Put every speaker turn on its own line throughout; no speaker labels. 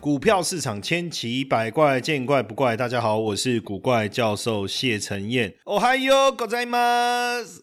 股票市场千奇百怪，见怪不怪。大家好，我是古怪教授谢承彦。哦嗨哟，狗仔们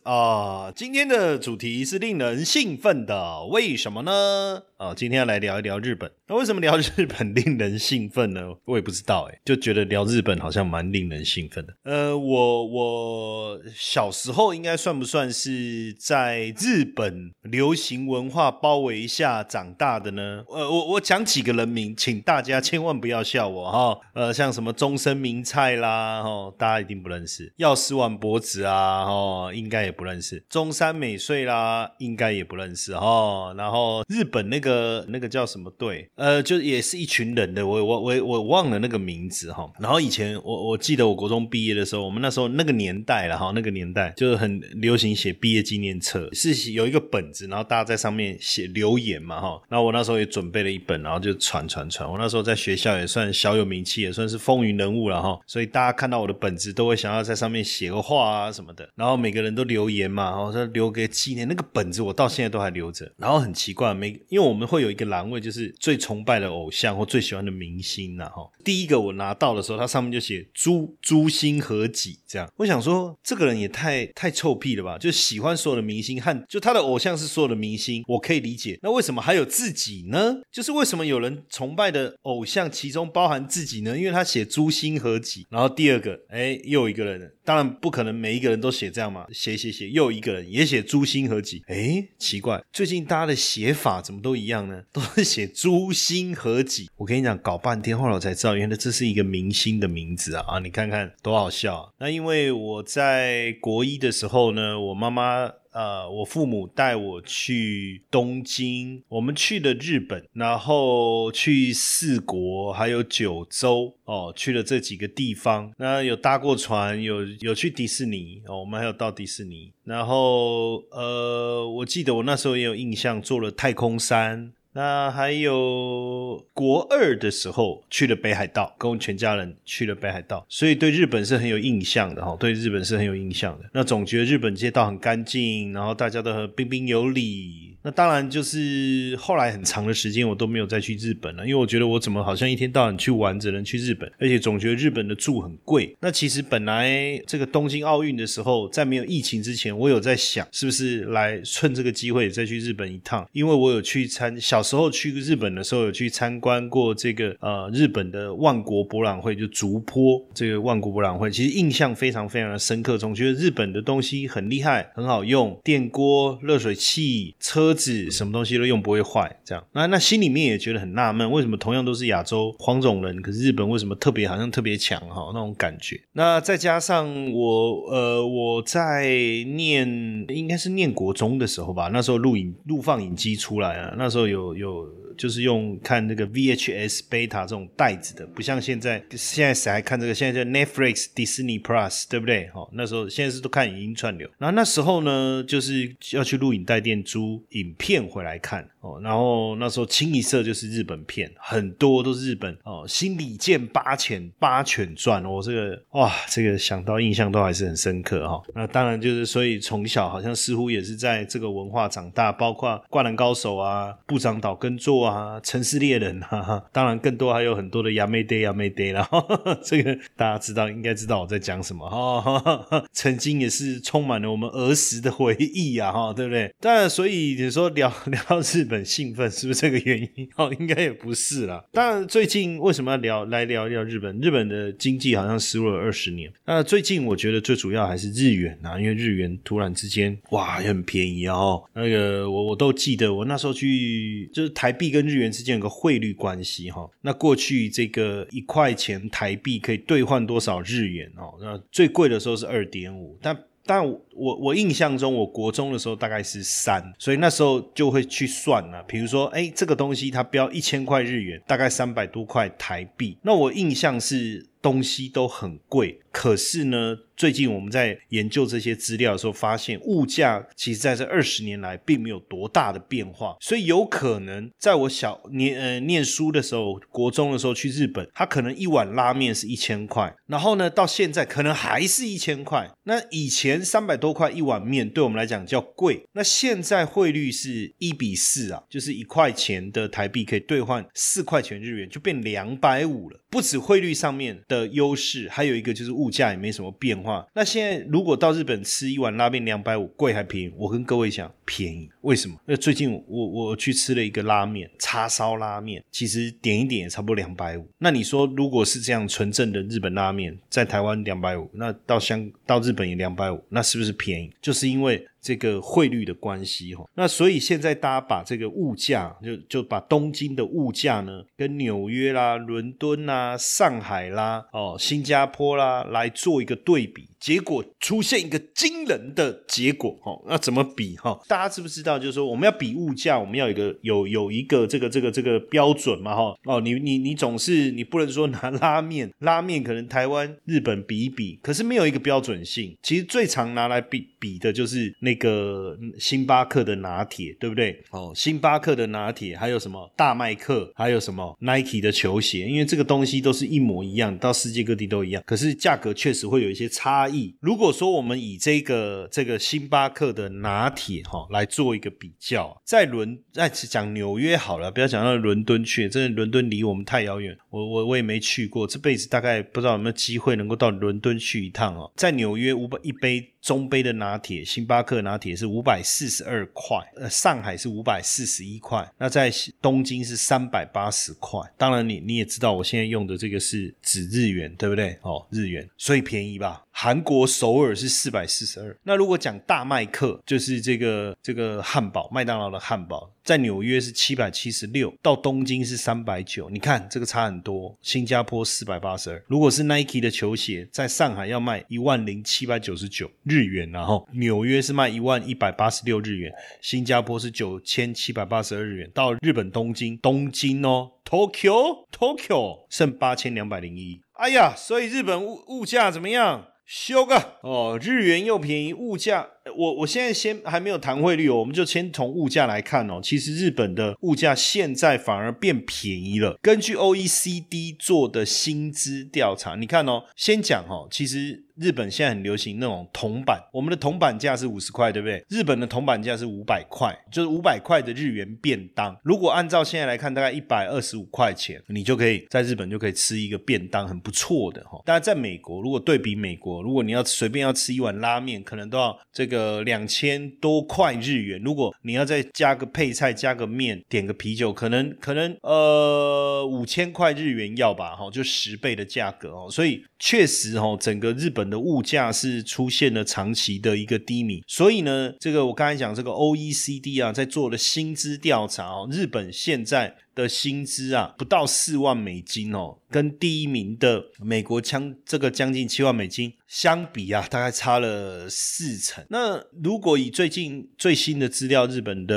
啊！今天的主题是令人兴奋的，为什么呢？啊，今天要来聊一聊日本。那为什么聊日本令人兴奋呢？我也不知道哎，就觉得聊日本好像蛮令人兴奋的。呃，我我小时候应该算不算是在日本流行文化包围下长大的呢？呃，我我讲几个人名，请大家千万不要笑我哈。呃，像什么中森明菜啦，哈，大家一定不认识。药师丸博子啊，哈，应该也不认识。中山美穗啦，应该也不认识哈。然后日本那。个那个叫什么队？呃，就也是一群人的，我我我我忘了那个名字哈。然后以前我我记得我国中毕业的时候，我们那时候那个年代了哈，那个年代就是很流行写毕业纪念册，是有一个本子，然后大家在上面写留言嘛哈。然后我那时候也准备了一本，然后就传传传。我那时候在学校也算小有名气，也算是风云人物了哈。所以大家看到我的本子都会想要在上面写个话啊什么的。然后每个人都留言嘛，然后说留个纪念。那个本子我到现在都还留着。然后很奇怪，每因为。我们会有一个栏位，就是最崇拜的偶像或最喜欢的明星呐。哈，第一个我拿到的时候，它上面就写“朱朱星何几”这样。我想说，这个人也太太臭屁了吧？就喜欢所有的明星和就他的偶像是所有的明星，我可以理解。那为什么还有自己呢？就是为什么有人崇拜的偶像其中包含自己呢？因为他写“朱星何几”。然后第二个，哎，又一个人，当然不可能每一个人都写这样嘛。写写写，又一个人也写“朱星何几”。哎，奇怪，最近大家的写法怎么都一？样呢，都是写朱心何己。我跟你讲，搞半天，后来我才知道，原来这是一个明星的名字啊！啊，你看看多好笑啊！那因为我在国一的时候呢，我妈妈呃，我父母带我去东京，我们去了日本，然后去四国，还有九州哦，去了这几个地方。那有搭过船，有有去迪士尼哦，我们还有到迪士尼。然后，呃，我记得我那时候也有印象，做了太空山。那还有国二的时候去了北海道，跟我全家人去了北海道，所以对日本是很有印象的哈。对日本是很有印象的。那总觉得日本街道很干净，然后大家都很彬彬有礼。那当然就是后来很长的时间我都没有再去日本了，因为我觉得我怎么好像一天到晚去玩只能去日本，而且总觉得日本的住很贵。那其实本来这个东京奥运的时候，在没有疫情之前，我有在想是不是来趁这个机会再去日本一趟，因为我有去参小时候去日本的时候有去参观过这个呃日本的万国博览会，就竹坡这个万国博览会，其实印象非常非常的深刻，总觉得日本的东西很厉害，很好用，电锅、热水器、车。子什么东西都用不会坏，这样那那心里面也觉得很纳闷，为什么同样都是亚洲黄种人，可是日本为什么特别好像特别强哈那种感觉？那再加上我呃我在念应该是念国中的时候吧，那时候录影录放影机出来啊，那时候有有。就是用看那个 VHS Beta 这种袋子的，不像现在，现在谁还看这个？现在叫 Netflix、Disney Plus，对不对？好，那时候现在是都看影音串流。然后那时候呢，就是要去录影带店租影片回来看哦。然后那时候清一色就是日本片，很多都是日本哦，《新里见八犬八犬传》哦，这个哇，这个想到印象都还是很深刻哈。那当然就是所以从小好像似乎也是在这个文化长大，包括《灌篮高手》啊，《部长岛耕作》。啊，城市猎人哈，当然更多还有很多的亚美爹亚美爹啦，这个大家知道应该知道我在讲什么哈，曾经也是充满了我们儿时的回忆啊哈，对不对？当然，所以你说聊 聊日本，很兴奋，是不是这个原因？哦，应该也不是啦。当然，最近为什么要聊来聊一聊日本？日本的经济好像失落了二十年。那最近我觉得最主要还是日元啊，因为日元突然之间哇也很便宜哦。那个我我都记得，我那时候去就是台币跟日元之间有个汇率关系哈。那过去这个一块钱台币可以兑换多少日元哦？那最贵的时候是二点五，但。但我我印象中，我国中的时候大概是三，所以那时候就会去算了。比如说，哎，这个东西它标一千块日元，大概三百多块台币。那我印象是东西都很贵，可是呢。最近我们在研究这些资料的时候，发现物价其实在这二十年来并没有多大的变化，所以有可能在我小念呃念书的时候，国中的时候去日本，它可能一碗拉面是一千块，然后呢到现在可能还是一千块。那以前三百多块一碗面对我们来讲叫贵，那现在汇率是一比四啊，就是一块钱的台币可以兑换四块钱日元，就变两百五了。不止汇率上面的优势，还有一个就是物物价也没什么变化。那现在如果到日本吃一碗拉面两百五，贵还便宜？我跟各位讲，便宜。为什么？那最近我我去吃了一个拉面，叉烧拉面，其实点一点也差不多两百五。那你说，如果是这样纯正的日本拉面，在台湾两百五，那到香到日本也两百五，那是不是便宜？就是因为。这个汇率的关系哈，那所以现在大家把这个物价就就把东京的物价呢，跟纽约啦、伦敦啦、上海啦、哦、新加坡啦来做一个对比，结果出现一个惊人的结果哈。那怎么比哈？大家知不知道？就是说我们要比物价，我们要有一个有有一个这个这个这个标准嘛哈。哦，你你你总是你不能说拿拉面，拉面可能台湾、日本比一比，可是没有一个标准性。其实最常拿来比比的就是那。个星巴克的拿铁，对不对？哦，星巴克的拿铁，还有什么大麦克，还有什么 Nike 的球鞋，因为这个东西都是一模一样，到世界各地都一样，可是价格确实会有一些差异。如果说我们以这个这个星巴克的拿铁哈来做一个比较，在伦在讲纽约好了，不要讲到伦敦去，真的伦敦离我们太遥远，我我我也没去过，这辈子大概不知道有没有机会能够到伦敦去一趟哦。在纽约五百一杯。中杯的拿铁，星巴克拿铁是五百四十二块，呃，上海是五百四十一块，那在东京是三百八十块。当然，你你也知道，我现在用的这个是指日元，对不对？哦，日元，所以便宜吧？韩国首尔是四百四十二。那如果讲大麦克，就是这个这个汉堡，麦当劳的汉堡，在纽约是七百七十六，到东京是三百九。你看这个差很多。新加坡四百八十二。如果是 Nike 的球鞋，在上海要卖一万零七百九十九日元，然后纽约是卖一万一百八十六日元，新加坡是九千七百八十二日元。到日本东京，东京哦，Tokyo Tokyo 剩八千两百零一。哎呀，所以日本物物价怎么样？修个哦，日元又便宜，物价我我现在先还没有谈汇率哦，我们就先从物价来看哦。其实日本的物价现在反而变便宜了。根据 OECD 做的薪资调查，你看哦，先讲哦，其实。日本现在很流行那种铜板，我们的铜板价是五十块，对不对？日本的铜板价是五百块，就是五百块的日元便当。如果按照现在来看，大概一百二十五块钱，你就可以在日本就可以吃一个便当，很不错的哈。当然，在美国，如果对比美国，如果你要随便要吃一碗拉面，可能都要这个呃两千多块日元。如果你要再加个配菜、加个面、点个啤酒，可能可能呃五千块日元要吧，哈，就十倍的价格哦。所以确实哈，整个日本。的物价是出现了长期的一个低迷，所以呢，这个我刚才讲这个 O E C D 啊，在做了薪资调查哦，日本现在。的薪资啊，不到四万美金哦，跟第一名的美国将这个将近七万美金相比啊，大概差了四成。那如果以最近最新的资料，日本的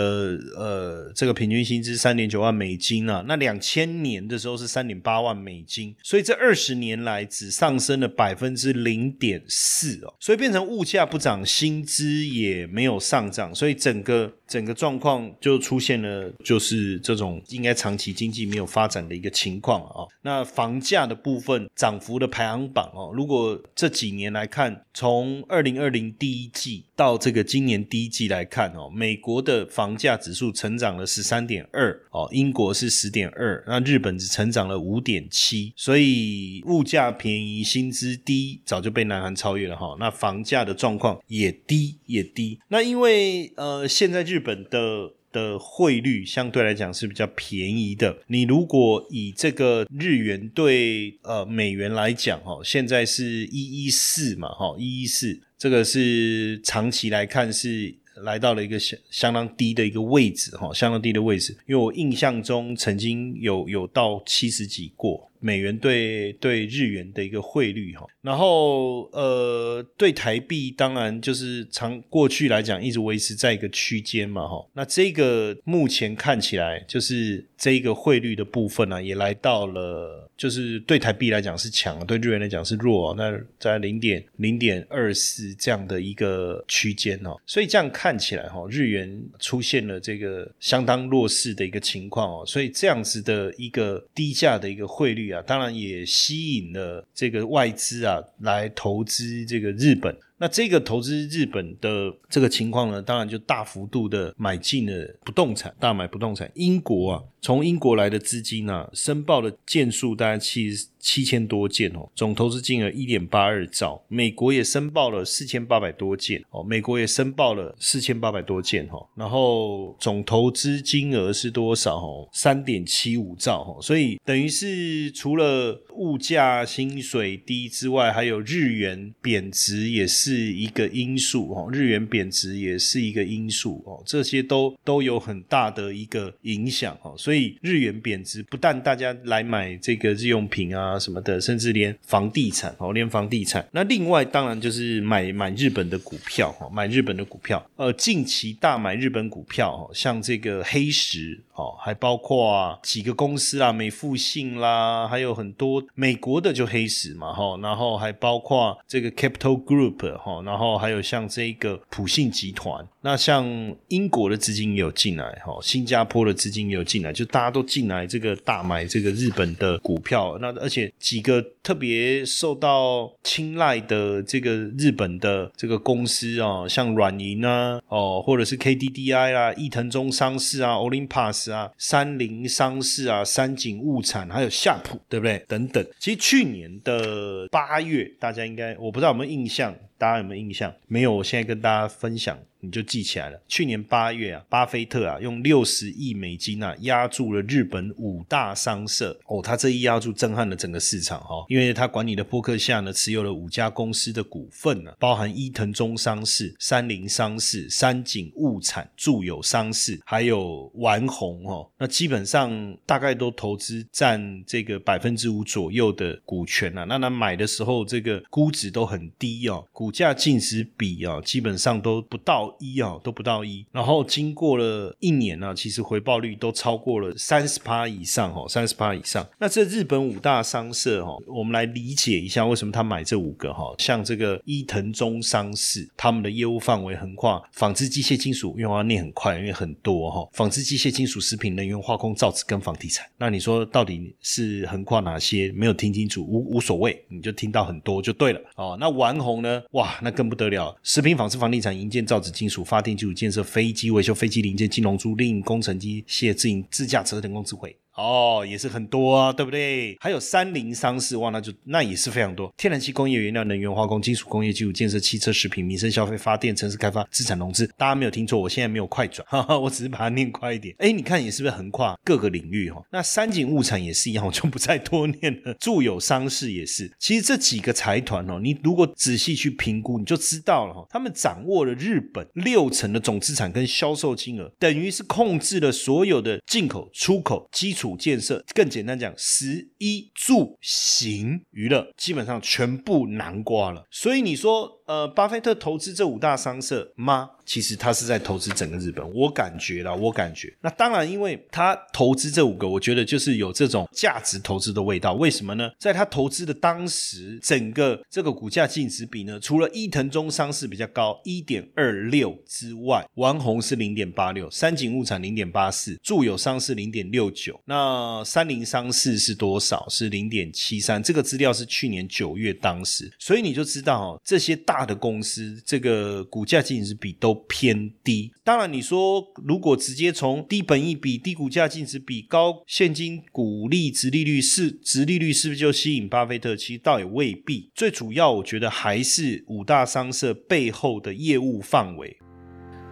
呃这个平均薪资三点九万美金啊，那两千年的时候是三点八万美金，所以这二十年来只上升了百分之零点四哦，所以变成物价不涨，薪资也没有上涨，所以整个。整个状况就出现了，就是这种应该长期经济没有发展的一个情况啊。那房价的部分涨幅的排行榜哦，如果这几年来看，从二零二零第一季到这个今年第一季来看哦，美国的房价指数成长了十三点二哦，英国是十点二，那日本只成长了五点七，所以物价便宜，薪资低，早就被南韩超越了哈。那房价的状况也低也低，那因为呃现在日日日本的的汇率相对来讲是比较便宜的。你如果以这个日元对呃美元来讲，哈，现在是一一四嘛，哈，一一四，这个是长期来看是来到了一个相相当低的一个位置，哈，相当低的位置。因为我印象中曾经有有到七十几过。美元对对日元的一个汇率哈，然后呃对台币当然就是长过去来讲一直维持在一个区间嘛哈，那这个目前看起来就是这一个汇率的部分呢也来到了，就是对台币来讲是强，对日元来讲是弱，那在零点零点二四这样的一个区间哦，所以这样看起来哈，日元出现了这个相当弱势的一个情况哦，所以这样子的一个低价的一个汇率。啊，当然也吸引了这个外资啊来投资这个日本。那这个投资日本的这个情况呢，当然就大幅度的买进了不动产，大买不动产。英国啊，从英国来的资金啊，申报的件数大概七七千多件哦，总投资金额一点八二兆。美国也申报了四千八百多件哦，美国也申报了四千八百多件哈，然后总投资金额是多少哦？三点七五兆哈，所以等于是除了物价、薪水低之外，还有日元贬值也是。一个因素哦，日元贬值也是一个因素哦，这些都都有很大的一个影响哦，所以日元贬值不但大家来买这个日用品啊什么的，甚至连房地产哦，连房地产，那另外当然就是买买日本的股票哈，买日本的股票，呃，近期大买日本股票哈，像这个黑石哦，还包括几个公司啊，美富信啦，还有很多美国的就黑石嘛哈，然后还包括这个 Capital Group。哈，然后还有像这个普信集团，那像英国的资金也有进来，哈，新加坡的资金也有进来，就大家都进来这个大买这个日本的股票，那而且几个特别受到青睐的这个日本的这个公司啊，像软银啊，哦，或者是 KDDI 啊，伊藤忠商事啊，Olympus 啊，三菱商事啊，三井物产，还有夏普，对不对？等等，其实去年的八月，大家应该我不知道有没有印象。大家有没有印象？没有，我现在跟大家分享。你就记起来了。去年八月啊，巴菲特啊用六十亿美金啊压住了日本五大商社哦，他这一压住震撼了整个市场哈，因为他管理的波克夏呢持有了五家公司的股份呢，包含伊藤忠商事、三菱商事、三井物产、住友商事，还有丸红哦，那基本上大概都投资占这个百分之五左右的股权啊。那他买的时候这个估值都很低哦，股价净值比啊基本上都不到。一啊都不到一，然后经过了一年呢，其实回报率都超过了三十趴以上哦，三十趴以上。那这日本五大商社哈，我们来理解一下为什么他买这五个哈，像这个伊藤忠商事，他们的业务范围横跨纺织、机械、金属，因为要念很快，因为很多哈，纺织、机械、金属、食品、能源、化工、造纸跟房地产。那你说到底是横跨哪些？没有听清楚，无无所谓，你就听到很多就对了哦。那丸红呢？哇，那更不得了，食品、纺织、房地产、营建、造纸。金属发电基础建设、飞机维修、飞机零件、金融租赁、工程机械、自营自驾车、人工智慧。哦，也是很多啊，对不对？还有三菱商事，哇，那就那也是非常多。天然气、工业原料、能源、化工、金属工业基础建设、汽车、食品、民生消费、发电、城市开发、资产融资，大家没有听错，我现在没有快转，哈哈，我只是把它念快一点。哎，你看，也是不是横跨各个领域哈？那三井物产也是一样，我就不再多念了。住友商事也是，其实这几个财团哦，你如果仔细去评估，你就知道了哈。他们掌握了日本六成的总资产跟销售金额，等于是控制了所有的进口、出口基础。建设更简单讲，十一住行娱乐基本上全部南瓜了。所以你说，呃，巴菲特投资这五大商社吗？其实他是在投资整个日本，我感觉了，我感觉。那当然，因为他投资这五个，我觉得就是有这种价值投资的味道。为什么呢？在他投资的当时，整个这个股价净值比呢，除了伊藤忠商事比较高一点二六之外，丸红是零点八六，三井物产零点八四，住友商事零点六九，那三菱商事是多少？是零点七三。这个资料是去年九月当时，所以你就知道哦，这些大大的公司这个股价净值比都。偏低，当然你说如果直接从低本益比、低股价净值比、高现金股利值利率是值利率是不是就吸引巴菲特？其实倒也未必。最主要我觉得还是五大商社背后的业务范围。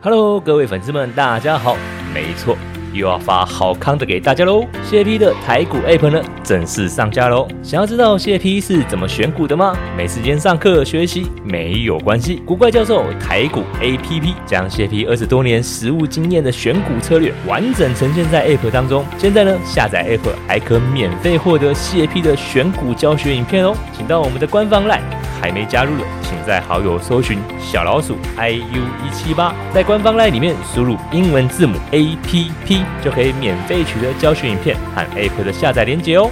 Hello，各位粉丝们，大家好。没错。又要发好康的给大家喽！谢 P 的台股 App 呢正式上架喽！想要知道谢 P 是怎么选股的吗？没时间上课学习没有关系，古怪教授台股 APP 将谢 P 二十多年实务经验的选股策略完整呈现在 App 当中。现在呢，下载 App 还可免费获得谢 P 的选股教学影片哦！请到我们的官方 LINE，还没加入的，请在好友搜寻小老鼠 iu 一七八，在官方 LINE 里面输入英文字母 APP。就可以免费取得教学影片和 App 的下载链接哦。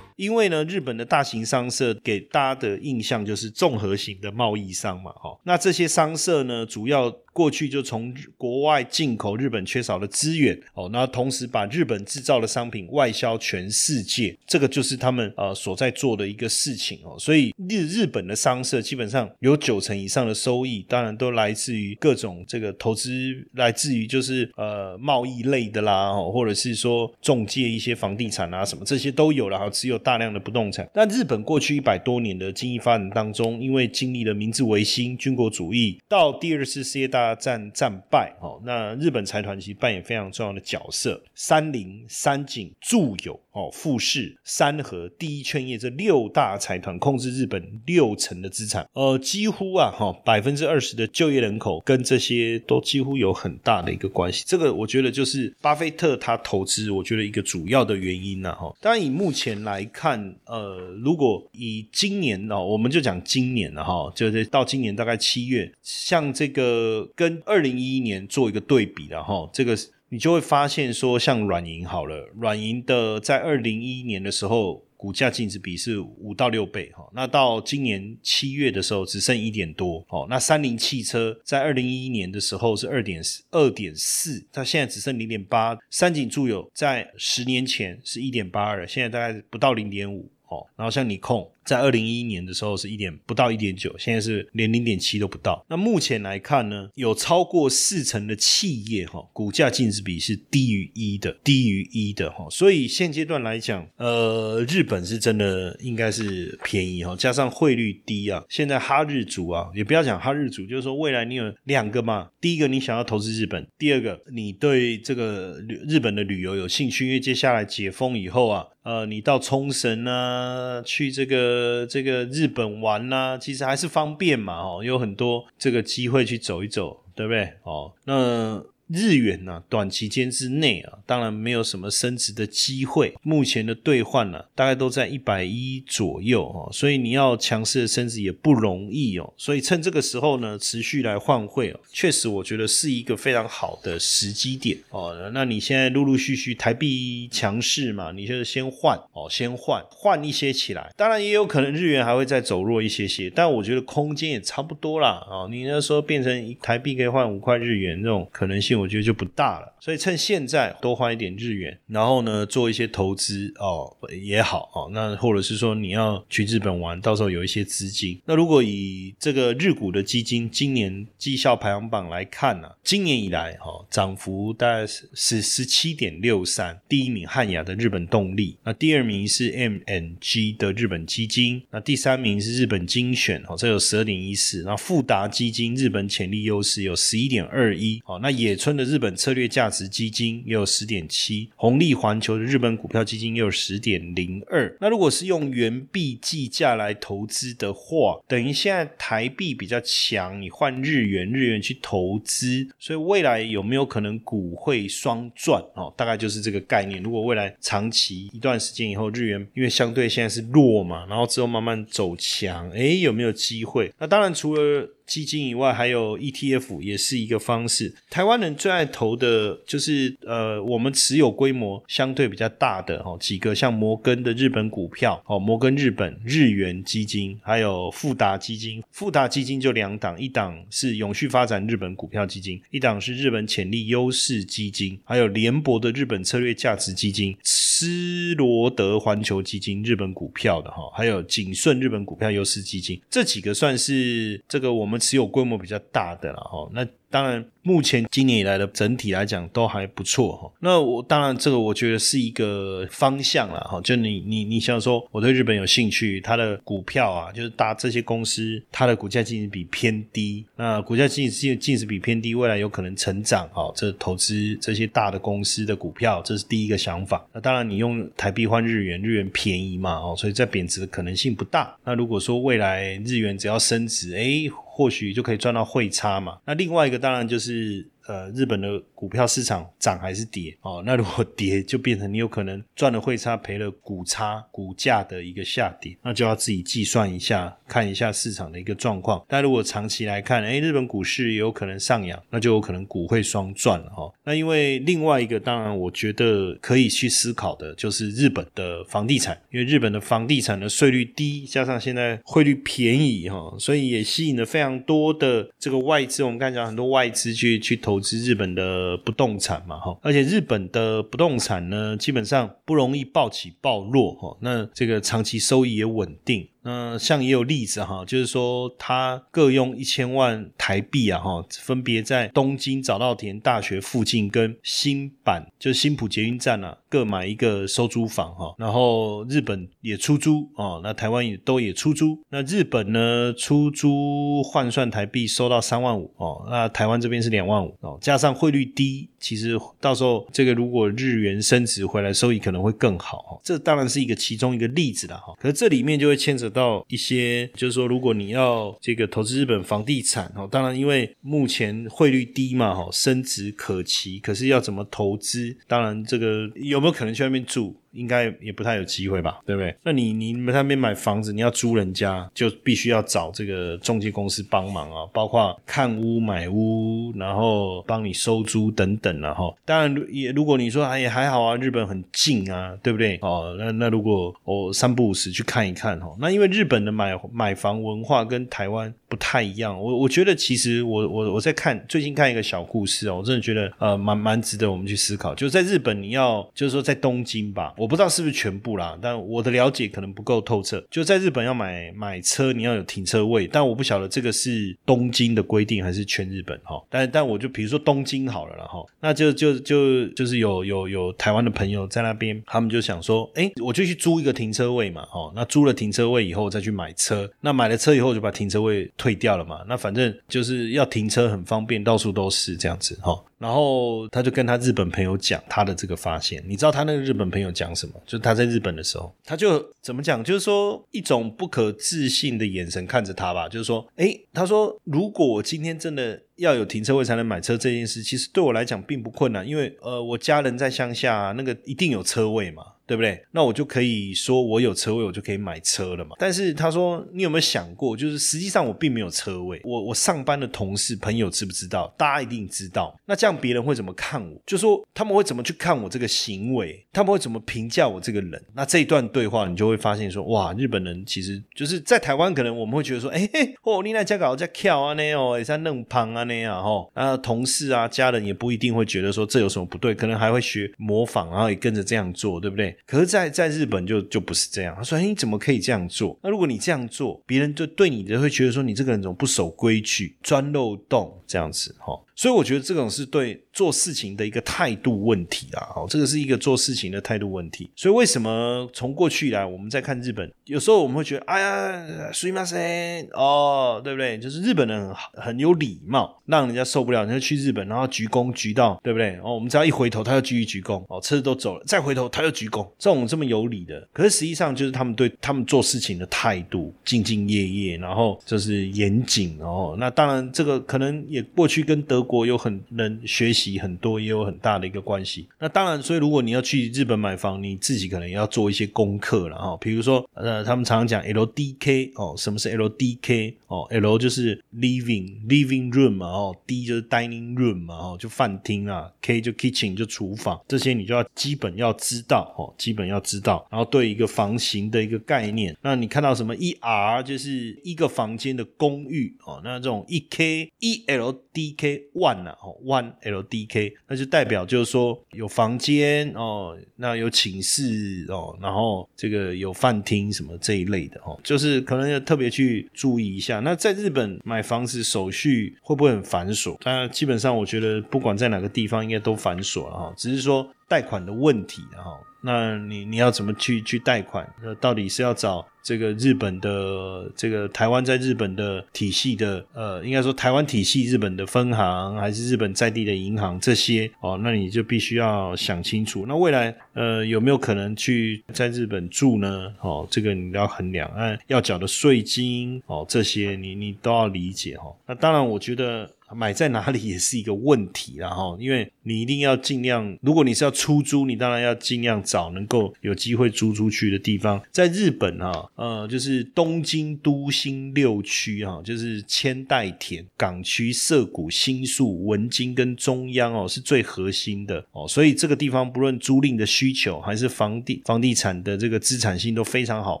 因为呢，日本的大型商社给大家的印象就是综合型的贸易商嘛，哈。那这些商社呢，主要过去就从国外进口日本缺少的资源，哦，那同时把日本制造的商品外销全世界，这个就是他们呃所在做的一个事情哦。所以日日本的商社基本上有九成以上的收益，当然都来自于各种这个投资，来自于就是呃贸易类的啦，哦，或者是说中介一些房地产啊什么这些都有了，哈，只有大量的不动产。那日本过去一百多年的经济发展当中，因为经历了明治维新、军国主义到第二次世界大战战败哦，那日本财团其实扮演非常重要的角色。三菱、三井、住友、哦富士、三和、第一劝业这六大财团控制日本六成的资产，呃，几乎啊哈百分之二十的就业人口跟这些都几乎有很大的一个关系。这个我觉得就是巴菲特他投资，我觉得一个主要的原因呢哈。当然以目前来看，呃，如果以今年哦，我们就讲今年了哈，就是到今年大概七月，像这个。跟二零一一年做一个对比的哈，这个你就会发现说，像软银好了，软银的在二零一一年的时候，股价净值比是五到六倍哈，那到今年七月的时候只剩一点多哦。那三菱汽车在二零一一年的时候是二点二点四，它现在只剩零点八。三井住友在十年前是一点八二，现在大概不到零点五哦。然后像你控。在二零一一年的时候是一点不到一点九，现在是连零点七都不到。那目前来看呢，有超过四成的企业哈，股价净值比是低于一的，低于一的哈。所以现阶段来讲，呃，日本是真的应该是便宜哈，加上汇率低啊，现在哈日族啊，也不要讲哈日族，就是说未来你有两个嘛，第一个你想要投资日本，第二个你对这个日本的旅游有兴趣，因为接下来解封以后啊，呃，你到冲绳啊，去这个。呃，这个日本玩呢，其实还是方便嘛，哦，有很多这个机会去走一走，对不对？哦，那。日元呢，短期间之内啊，当然没有什么升值的机会。目前的兑换呢，大概都在一百一左右哦，所以你要强势的升值也不容易哦。所以趁这个时候呢，持续来换汇哦，确实我觉得是一个非常好的时机点哦。那你现在陆陆续续台币强势嘛，你就先换哦，先换换一些起来。当然也有可能日元还会再走弱一些些，但我觉得空间也差不多啦啊。你那时候变成一台币可以换五块日元这种可能性。我觉得就不大了，所以趁现在多花一点日元，然后呢做一些投资哦也好哦，那或者是说你要去日本玩，到时候有一些资金。那如果以这个日股的基金今年绩效排行榜来看呢，今年以来哈涨幅大概是是十七点六三，第一名汉雅的日本动力，那第二名是 M N G 的日本基金，那第三名是日本精选哦，这有十二点一四，那富达基金日本潜力优势有十一点二一，哦，那野村的日本策略价值基金也有十点七，红利环球的日本股票基金也有十点零二。那如果是用元币计价来投资的话，等于现在台币比较强，你换日元，日元去投资，所以未来有没有可能股汇双赚？哦，大概就是这个概念。如果未来长期一段时间以后，日元因为相对现在是弱嘛，然后之后慢慢走强，哎，有没有机会？那当然除了。基金以外，还有 ETF 也是一个方式。台湾人最爱投的就是呃，我们持有规模相对比较大的哦，几个像摩根的日本股票哦，摩根日本日元基金，还有富达基金。富达基金就两档，一档是永续发展日本股票基金，一档是日本潜力优势基金，还有联博的日本策略价值基金。斯罗德环球基金日本股票的哈，还有景顺日本股票优势基金，这几个算是这个我们持有规模比较大的了哈。那当然，目前今年以来的整体来讲都还不错哈。那我当然这个我觉得是一个方向了哈。就你你你想说，我对日本有兴趣，它的股票啊，就是大这些公司，它的股价净值比偏低，那股价净值净值比偏低，未来有可能成长哈。这投资这些大的公司的股票，这是第一个想法。那当然，你用台币换日元，日元便宜嘛哦，所以在贬值的可能性不大。那如果说未来日元只要升值，哎。或许就可以赚到汇差嘛。那另外一个当然就是呃，日本的。股票市场涨还是跌哦？那如果跌，就变成你有可能赚了汇差，赔了股差，股价的一个下跌，那就要自己计算一下，看一下市场的一个状况。但如果长期来看，哎，日本股市也有可能上扬，那就有可能股会双赚了哈。那因为另外一个，当然我觉得可以去思考的就是日本的房地产，因为日本的房地产的税率低，加上现在汇率便宜哈，所以也吸引了非常多的这个外资。我们刚才讲很多外资去去投投资日本的。不动产嘛，哈，而且日本的不动产呢，基本上不容易暴起暴落，哈，那这个长期收益也稳定。那像也有例子哈，就是说他各用一千万台币啊哈，分别在东京早稻田大学附近跟新版就新浦捷运站啊各买一个收租房哈，然后日本也出租哦，那台湾也都也出租。那日本呢出租换算台币收到三万五哦，那台湾这边是两万五哦，加上汇率低，其实到时候这个如果日元升值回来，收益可能会更好哈。这当然是一个其中一个例子了哈，可是这里面就会牵扯。到一些，就是说，如果你要这个投资日本房地产哦，当然因为目前汇率低嘛，哈，升值可期。可是要怎么投资？当然这个有没有可能去那边住？应该也不太有机会吧，对不对？那你你们那边买房子，你要租人家，就必须要找这个中介公司帮忙啊，包括看屋、买屋，然后帮你收租等等了哈。当然也如果你说哎也还好啊，日本很近啊，对不对？哦，那那如果我三不五时去看一看哈，那因为日本的买买房文化跟台湾不太一样，我我觉得其实我我我在看最近看一个小故事哦，我真的觉得呃蛮蛮值得我们去思考，就在日本你要就是说在东京吧，我。不知道是不是全部啦，但我的了解可能不够透彻。就在日本要买买车，你要有停车位，但我不晓得这个是东京的规定还是全日本哈。但但我就比如说东京好了了哈，那就就就就是有有有台湾的朋友在那边，他们就想说，哎，我就去租一个停车位嘛，哦，那租了停车位以后再去买车，那买了车以后就把停车位退掉了嘛，那反正就是要停车很方便，到处都是这样子哈。然后他就跟他日本朋友讲他的这个发现，你知道他那个日本朋友讲什么？就他在日本的时候，他就怎么讲？就是说一种不可置信的眼神看着他吧，就是说，哎，他说如果我今天真的。要有停车位才能买车这件事，其实对我来讲并不困难，因为呃，我家人在乡下，那个一定有车位嘛，对不对？那我就可以说我有车位，我就可以买车了嘛。但是他说，你有没有想过，就是实际上我并没有车位，我我上班的同事朋友知不知道？大家一定知道。那这样别人会怎么看我？就说他们会怎么去看我这个行为？他们会怎么评价我这个人？那这一段对话，你就会发现说，哇，日本人其实就是在台湾，可能我们会觉得说，哎，哦，你那家搞在跳啊那哦，也在弄胖啊。那样哈，啊同事啊、家人也不一定会觉得说这有什么不对，可能还会学模仿，然后也跟着这样做，对不对？可是，在在日本就就不是这样。他说：“哎，你怎么可以这样做？那如果你这样做，别人就对你的会觉得说你这个人怎么不守规矩、钻漏洞这样子？哈。”所以我觉得这种是对做事情的一个态度问题啊，哦，这个是一个做事情的态度问题。所以为什么从过去以来，我们在看日本，有时候我们会觉得，哎呀，すみません，哦，对不对？就是日本人很很有礼貌，让人家受不了。你就去日本，然后鞠躬鞠到，对不对？哦，我们只要一回头，他又继续鞠躬，哦，车子都走了，再回头他又鞠躬，这种这么有礼的，可是实际上就是他们对他们做事情的态度兢兢业业，然后就是严谨，哦，那当然这个可能也过去跟德。 国有很能学习很多，也有很大的一个关系。那当然，所以如果你要去日本买房，你自己可能要做一些功课了哈。比如说，呃，他们常常讲 LDK 哦，什么是 LDK 哦？L 就是 living living room 嘛，哦，D 就是 dining room 嘛，哦，就饭厅啊，K 就 kitchen 就厨房，这些你就要基本要知道哦，基本要知道。然后对一个房型的一个概念，那你看到什么 ER 就是一个房间的公寓哦，那这种一 K 一 LDK。One 啊，哦 One LDK，那就代表就是说有房间哦，那有寝室哦，然后这个有饭厅什么这一类的哦，就是可能要特别去注意一下。那在日本买房子手续会不会很繁琐？当然，基本上我觉得不管在哪个地方应该都繁琐了哈，只是说贷款的问题哈。那你你要怎么去去贷款？那到底是要找这个日本的这个台湾在日本的体系的呃，应该说台湾体系日本的分行，还是日本在地的银行这些哦？那你就必须要想清楚。那未来呃有没有可能去在日本住呢？哦，这个你要衡量，按要缴的税金哦，这些你你都要理解哈。那当然，我觉得。买在哪里也是一个问题，然后，因为你一定要尽量，如果你是要出租，你当然要尽量找能够有机会租出去的地方。在日本啊，呃，就是东京都心六区啊，就是千代田、港区、涩谷、新宿、文京跟中央哦，是最核心的哦。所以这个地方不论租赁的需求还是房地房地产的这个资产性都非常好，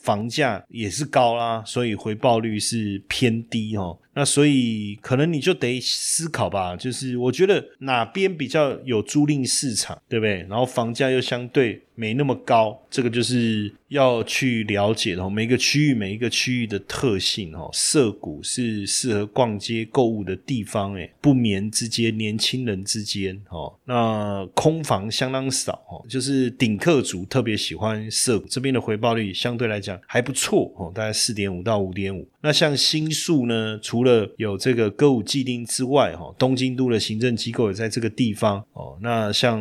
房价也是高啦，所以回报率是偏低哦。那所以可能你就得思考吧，就是我觉得哪边比较有租赁市场，对不对？然后房价又相对。没那么高，这个就是要去了解的。每个区域每一个区域的特性哦，涩谷是适合逛街购物的地方，诶，不眠之间，年轻人之间哦，那空房相当少哦，就是顶客族特别喜欢涩谷这边的回报率相对来讲还不错哦，大概四点五到五点五。那像新宿呢，除了有这个歌舞伎町之外，哈，东京都的行政机构也在这个地方哦。那像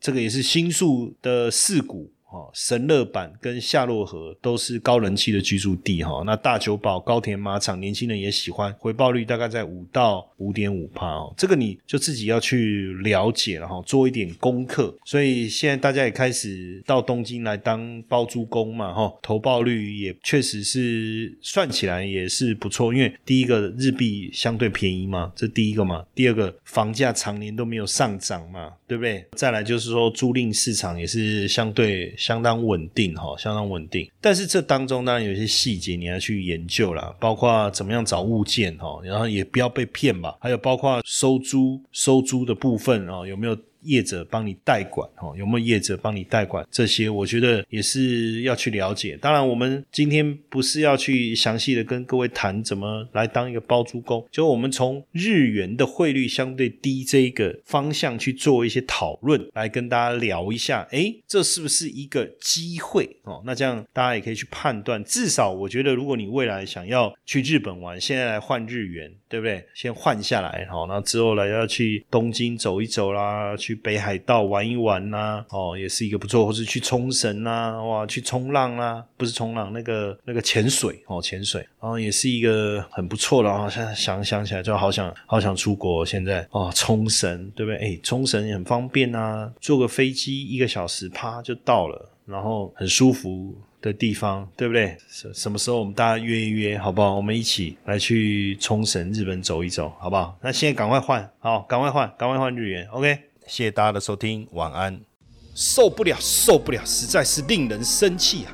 这个也是新宿的四。自古。哦，神乐坂跟夏洛河都是高人气的居住地哈。那大久保、高田马场，年轻人也喜欢，回报率大概在五到五点五帕哦。这个你就自己要去了解了哈，做一点功课。所以现在大家也开始到东京来当包租公嘛哈，投报率也确实是算起来也是不错。因为第一个日币相对便宜嘛，这第一个嘛。第二个房价常年都没有上涨嘛，对不对？再来就是说租赁市场也是相对。相当稳定哈，相当稳定。但是这当中当然有一些细节你要去研究啦，包括怎么样找物件哈，然后也不要被骗吧。还有包括收租收租的部分啊，有没有？业者帮你代管哦，有没有业者帮你代管？这些我觉得也是要去了解。当然，我们今天不是要去详细的跟各位谈怎么来当一个包租公，就我们从日元的汇率相对低这一个方向去做一些讨论，来跟大家聊一下。诶，这是不是一个机会哦？那这样大家也可以去判断。至少我觉得，如果你未来想要去日本玩，现在来换日元，对不对？先换下来，好，那之后来要去东京走一走啦，去。北海道玩一玩呐，哦，也是一个不错，或是去冲绳呐，哇，去冲浪啦，不是冲浪，那个那个潜水哦，潜水，然后也是一个很不错的哦。现在想想起来就好想好想出国，现在哦，冲绳对不对？哎，冲绳也很方便呐，坐个飞机一个小时，啪就到了，然后很舒服的地方，对不对？什什么时候我们大家约一约，好不好？我们一起来去冲绳、日本走一走，好不好？那现在赶快换，好，赶快换，赶快换日元，OK。谢谢大家的收听，晚安。受不了，受不了，实在是令人生气啊！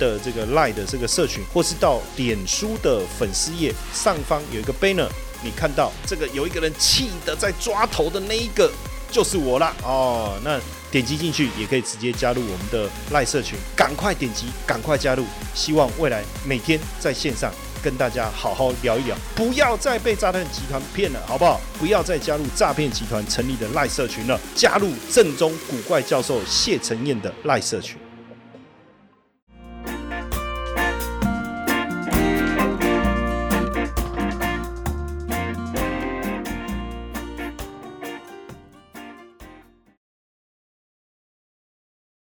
的这个 Line 的这个社群，或是到脸书的粉丝页上方有一个 banner，你看到这个有一个人气的在抓头的那一个就是我啦哦，那点击进去也可以直接加入我们的赖社群，赶快点击，赶快加入，希望未来每天在线上。跟大家好好聊一聊，不要再被诈骗集团骗了，好不好？不要再加入诈骗集团成立的赖社群了，加入正宗古怪教授谢承彦的赖社群。